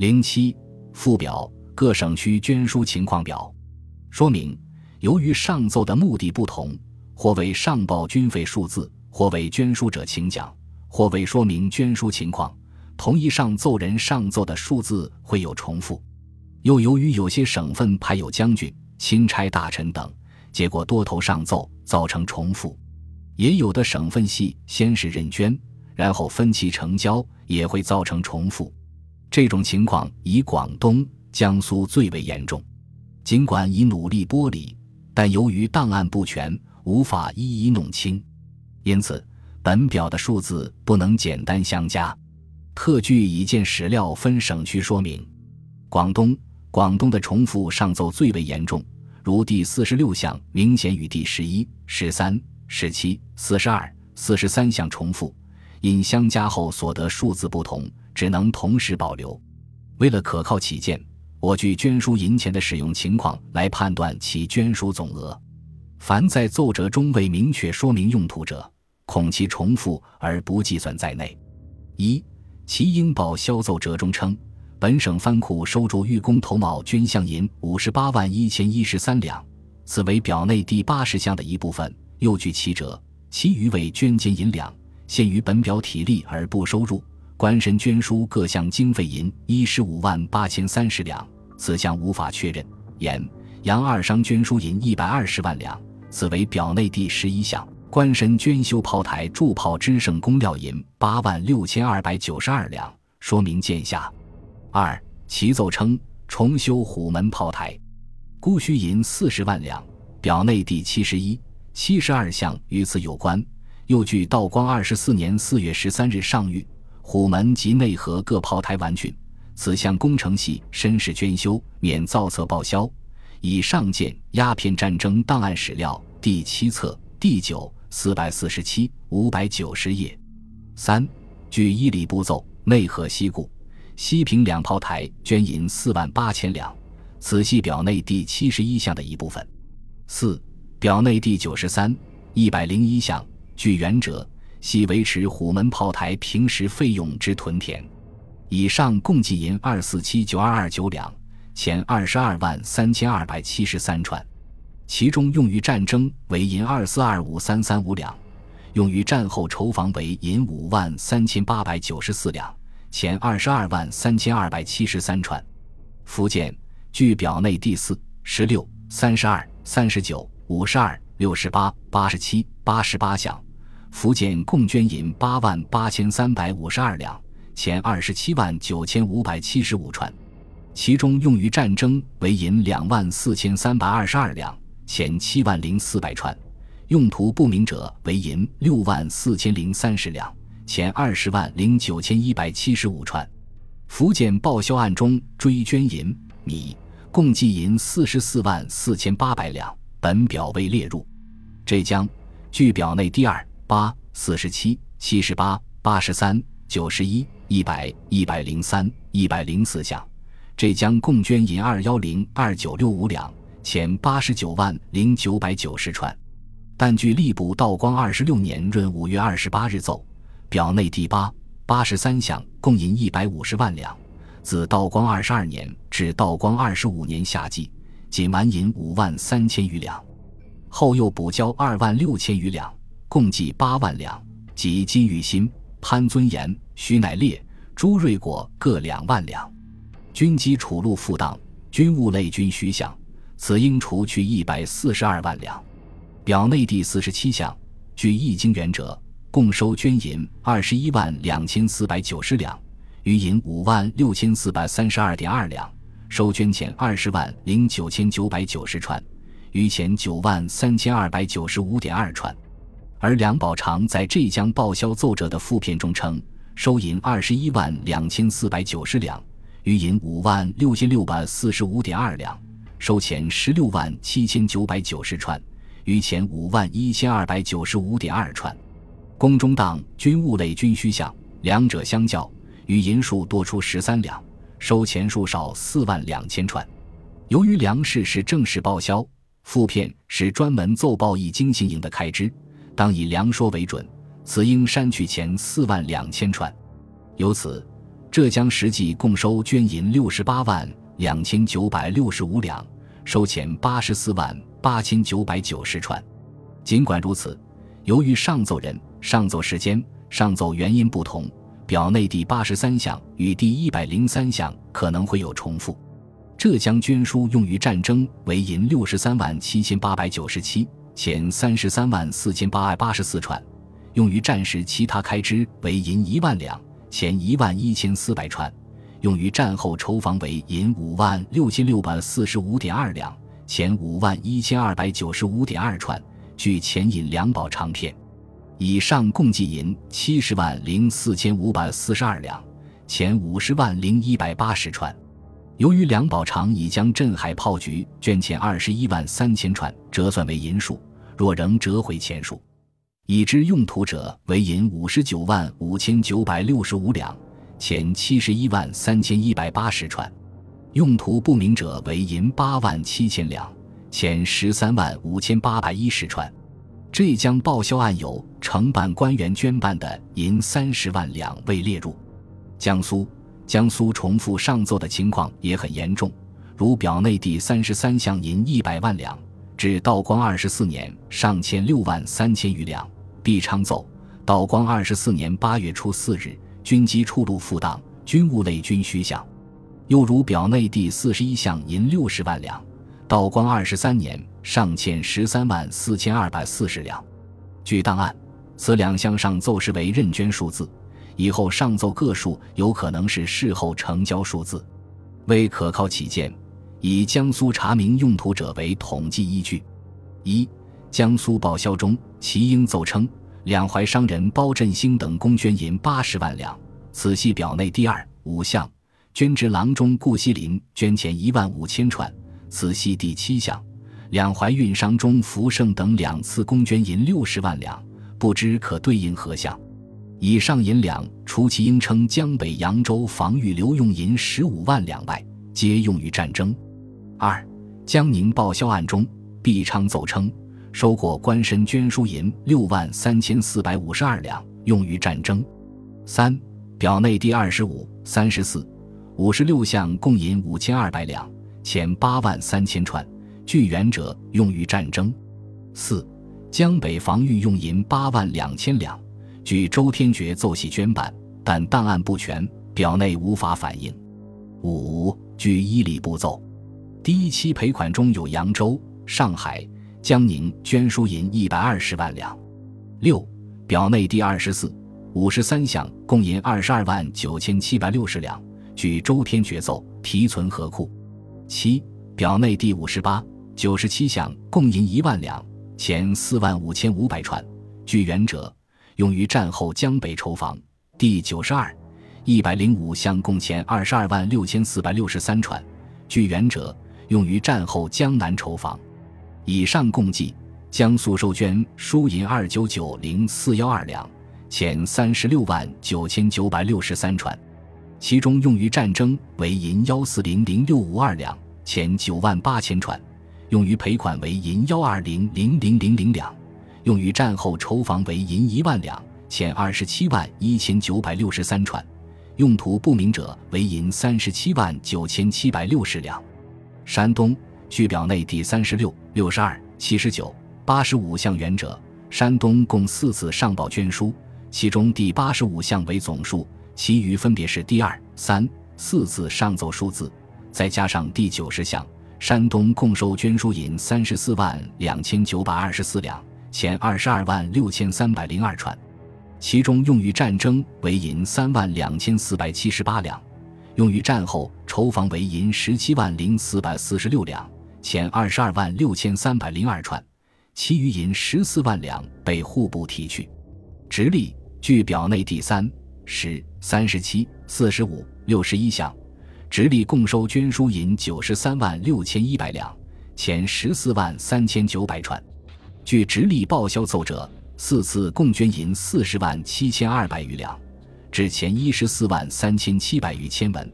零七附表各省区捐书情况表，说明由于上奏的目的不同，或为上报军费数字，或为捐书者请讲，或为说明捐书情况，同一上奏人上奏的数字会有重复。又由于有些省份派有将军、钦差大臣等，结果多头上奏，造成重复；也有的省份系先是认捐，然后分期成交，也会造成重复。这种情况以广东、江苏最为严重。尽管已努力剥离，但由于档案不全，无法一一弄清，因此本表的数字不能简单相加。特据已见史料分省区说明。广东，广东的重复上奏最为严重，如第四十六项明显与第十一、十三、十七、四十二、四十三项重复，因相加后所得数字不同。只能同时保留。为了可靠起见，我据捐书银钱的使用情况来判断其捐书总额。凡在奏折中未明确说明用途者，恐其重复而不计算在内。一，其应报销奏折中称，本省藩库收入御工头卯捐项银五十八万一千一十三两，此为表内第八十项的一部分。又据其折，其余为捐金银两，限于本表体例而不收入。官绅捐书各项经费银一十五万八千三十两，此项无法确认。言杨二商捐书银一百二十万两，此为表内第十一项。官绅捐修炮台铸炮之盛工料银八万六千二百九十二两，说明见下。二其奏称重修虎门炮台，估需银四十万两，表内第七十一、七十二项与此有关。又据道光二十四年四月十三日上谕。虎门及内河各炮台完竣，此项工程系绅士捐修，免造册报销。以上见鸦片战争档案史料第七册第九四百四十七五百九十页。三据伊犁部奏，内河西固、西平两炮台捐银四万八千两，此系表内第七十一项的一部分。四表内第九十三一百零一项，据原者。系维持虎门炮台平时费用之屯田，以上共计银二四七九二二九两，钱二十二万三千二百七十三串，其中用于战争为银二四二五三三五两，用于战后筹防为银五万三千八百九十四两，钱二十二万三千二百七十三串。福建据表内第四、十六、三十二、三十九、五十二、六十八、八十七、八十八项。福建共捐银八万八千三百五十二两，钱二十七万九千五百七十五串，其中用于战争为银两万四千三百二十二两，钱七万零四百串；用途不明者为银六万四千零三十两，钱二十万零九千一百七十五串。福建报销案中追捐银米，共计银四十四万四千八百两，本表未列入。浙江据表内第二。八四十七七十八八十三九十一一百一百零三一百零四项，浙江共捐银二幺零二九六五两，钱八十九万零九百九十串。但据吏部道光二十六年闰五月二十八日奏，表内第八八十三项共银一百五十万两，自道光二十二年至道光二十五年夏季，仅完银五万三千余两，后又补交二万六千余两。共计八万两，即金玉新、潘尊严、徐乃烈、朱瑞果各两万两。军机储录附当，军务类军需项，此应除去一百四十二万两。表内第四十七项，据易经元者，共收捐银二十一万两千四百九十两，余银五万六千四百三十二点二两，收捐钱二十万零九千九百九十串，余钱九万三千二百九十五点二串。而梁宝长在浙江报销奏折的附片中称，收银二十一万两千四百九十两，余银五万六千六百四十五点二两，收钱十六万七千九百九十串，余钱五万一千二百九十五点二串。宫中档军务类军需项，两者相较，余银数多出十三两，收钱数少四万两千串。由于粮食是正式报销，附片是专门奏报一经行营的开支。当以粮说为准，此应删去前四万两千串。由此，浙江实际共收捐银六十八万两千九百六十五两，收钱八十四万八千九百九十串。尽管如此，由于上奏人、上奏时间、上奏原因不同，表内第八十三项与第一百零三项可能会有重复。浙江捐书用于战争为银六十三万七千八百九十七，钱三十三万四千八百八十四串；用于战时其他开支为银一万两，钱一万一千四百串；用于战后筹防为银五万六千六百四十五点二两，钱五万一千二百九十五点二串。据钱引两宝长片，以上共计银七十万零四千五百四十二两，钱五十万零一百八十串。由于梁宝长已将镇海炮局捐钱二十一万三千串折算为银数，若仍折回钱数，已知用途者为银五十九万五千九百六十五两，钱七十一万三千一百八十串；用途不明者为银八万七千两，钱十三万五千八百一十串。浙江报销案有承办官员捐办的银三十万两未列入，江苏。江苏重复上奏的情况也很严重，如表内第三十三项银一百万两，至道光二十四年上欠六万三千余两。毕昌奏：道光二十四年八月初四日，军机出入复当，军务类均虚项。又如表内第四十一项银六十万两，道光二十三年上欠十三万四千二百四十两。据档案，此两项上奏是为认捐数字。以后上奏个数有可能是事后成交数字，为可靠起见，以江苏查明用途者为统计依据。一、江苏报销中，其应奏称两淮商人包振兴等共捐银八十万两，此系表内第二五项；捐职郎中顾锡林捐钱一万五千串，此系第七项；两淮运商中福盛等两次共捐银六十万两，不知可对应何项。以上银两，除其应称江北扬州防御留用银十五万两外，皆用于战争。二、江宁报销案中，毕昌奏称收过官绅捐书银六万三千四百五十二两，用于战争。三、表内第二十五、三十四、五十六项共银五千二百两，钱八万三千串，据原者用于战争。四、江北防御用银八万两千两。据周天觉奏系捐办，但档案不全，表内无法反映。五、据依礼部奏，第一期赔款中有扬州、上海、江宁捐输银一百二十万两。六、表内第二十四、五十三项共银二十二万九千七百六十两，据周天觉奏提存河库。七、表内第五十八、九十七项共银一万两，钱四万五千五百串，据原者。用于战后江北筹防。第九十二、一百零五项共钱二十二万六千四百六十三串，据原者用于战后江南筹防。以上共计，江苏收捐输银二九九零四幺二两，钱三十六万九千九百六十三串，其中用于战争为银幺四零零六五二两，钱九万八千串，用于赔款为银幺二零零零零零两。用于战后筹防为银一万两，钱二十七万一千九百六十三串，用途不明者为银三十七万九千七百六十两。山东据表内第三十六、六十二、七十九、八十五项原者，山东共四次上报捐书，其中第八十五项为总数，其余分别是第二、三、四次上奏数字，再加上第九十项，山东共收捐书银三十四万两千九百二十四两。钱二十二万六千三百零二串，其中用于战争为银三万两千四百七十八两，用于战后筹防为银十七万零四百四十六两，钱二十二万六千三百零二串，其余银十四万两被户部提去。直隶据表内第三、十、三十七、四十五、六十一项，直隶共收捐书银九十三万六千一百两，钱十四万三千九百串。据直隶报销奏折，四次共捐银四十万七千二百余两，纸钱一十四万三千七百余千文，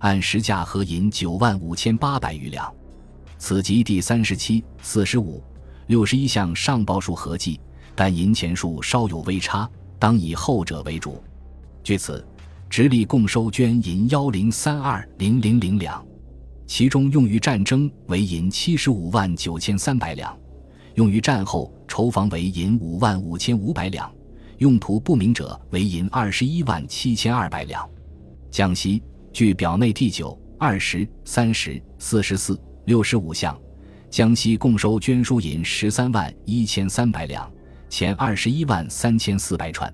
按实价合银九万五千八百余两。此即第三十七、四十五、六十一项上报数合计，但银钱数稍有微差，当以后者为主。据此，直隶共收捐银幺零三二零零零两，其中用于战争为银七十五万九千三百两，用于战后筹防为银五万五千五百两，用途不明者为银二十一万七千二百两。江西据表内第九、二十、三十、四十四、六十五项，江西共收捐书银十三万一千三百两，钱二十一万三千四百串。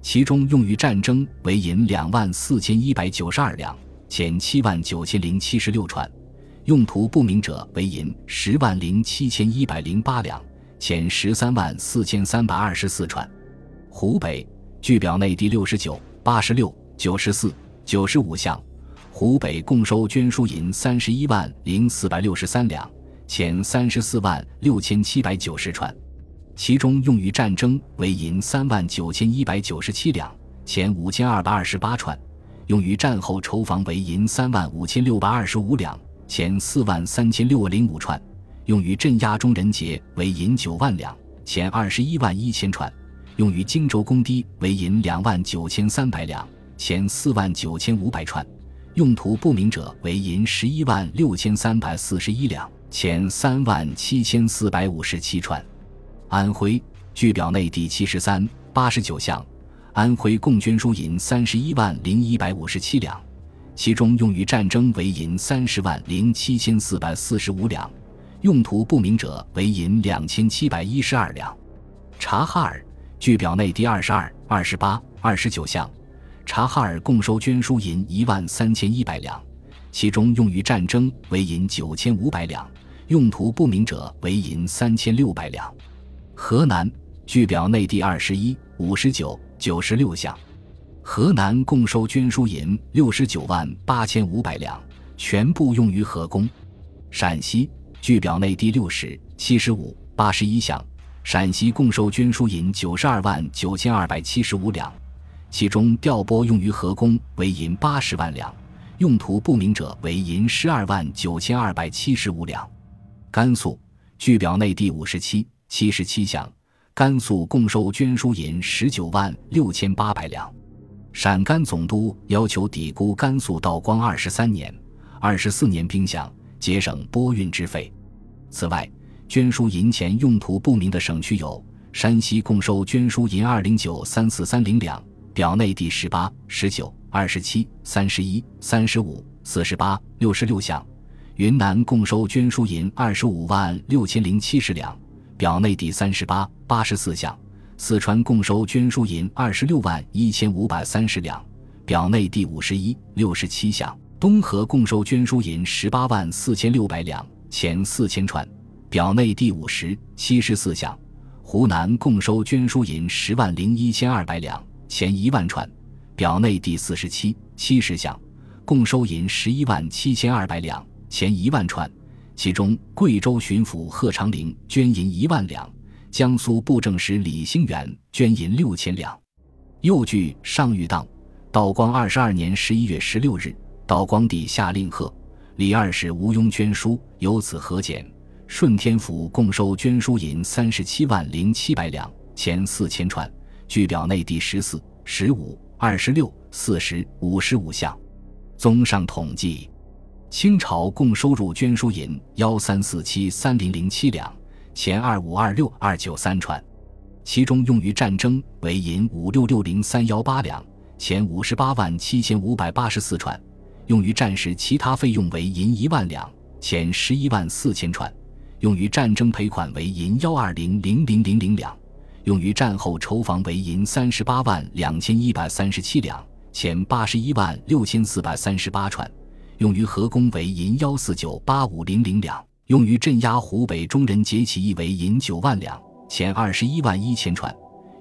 其中用于战争为银两万四千一百九十二两，钱七万九千零七十六串，用途不明者为银十万零七千一百零八两，钱十三万四千三百二十四串。湖北据表内第六十九、八十六、九十四、九十五项，湖北共收捐书银三十一万零四百六十三两，钱三十四万六千七百九十串。其中用于战争为银三万九千一百九十七两，钱五千二百二十八串；用于战后筹防为银三万五千六百二十五两，钱四万三千六零五串；用于镇压中人节为银九万两，钱二十一万一千串；用于荆州攻堤为银两万九千三百两，钱四万九千五百串；用途不明者为银十一万六千三百四十一两，钱三万七千四百五十七串。安徽据表内第七十三、八十九项，安徽共捐输银三十一万零一百五十七两，其中用于战争为银三十万零七千四百四十五两，用途不明者为银两千七百一十二两。察哈尔据表内第二十二、二十八、二十九项，察哈尔共收捐输银一万三千一百两，其中用于战争为银九千五百两，用途不明者为银三千六百两。河南据表内第二十一、五十九、九十六项，河南共收捐书银六十九万八千五百两，全部用于河工。陕西据表内第六十、七十五、八十一项，陕西共收捐书银九十二万九千二百七十五两，其中调拨用于河工为银八十万两，用途不明者为银十二万九千二百七十五两。甘肃据表内第五十七。七十七项，甘肃共收捐书银十九万六千八百两。陕甘总督要求抵估甘肃道光二十三年、二十四年兵饷，节省拨运之费。此外，捐书银钱用途不明的省区有：山西共收捐书银二零九三四三零两，表内第十八、十九、二十七、三十一、三十五、四十八、六十六项；云南共收捐书银二十五万六千零七十两。表内第三十八、八十四项，四川共收捐书银二十六万一千五百三十两；表内第五十一、六十七项，东河共收捐书银十八万四千六百两，钱四千串；表内第五十、七十四项，湖南共收捐书银十万零一千二百两，钱一万串；表内第四十七、七十项，共收银十一万七千二百两，钱一万串。其中，贵州巡抚贺长龄捐银一万两，江苏布政使李兴元捐银六千两。又据上谕当，道光二十二年十一月十六日，道光帝下令贺、李二世毋庸捐书，由此核减。顺天府共收捐书银三十七万零七百两，钱四千串。据表内第十四、十五、二十六、四十五十五项。综上统计。清朝共收入捐书银幺三四七三零零七两，钱二五二六二九三串，其中用于战争为银五六六零三幺八两，钱五十八万七千五百八十四串；用于战时其他费用为银一万两，钱十一万四千串；用于战争赔款为银幺二零零零零零两；用于战后筹防为银三十八万两千一百三十七两，钱八十一万六千四百三十八串。用于河工为银幺四九八五零零两，用于镇压湖北中人节起义为银九万两，钱二十一万一千串；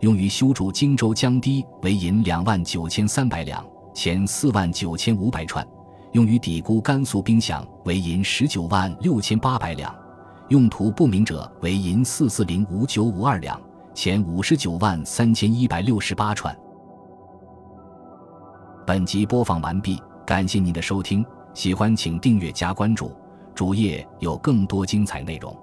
用于修筑荆州江堤为银两万九千三百两，钱四万九千五百串；用于抵估甘肃兵饷为银十九万六千八百两，用途不明者为银四四零五九五二两，钱五十九万三千一百六十八串。本集播放完毕，感谢您的收听。喜欢请订阅加关注，主页有更多精彩内容。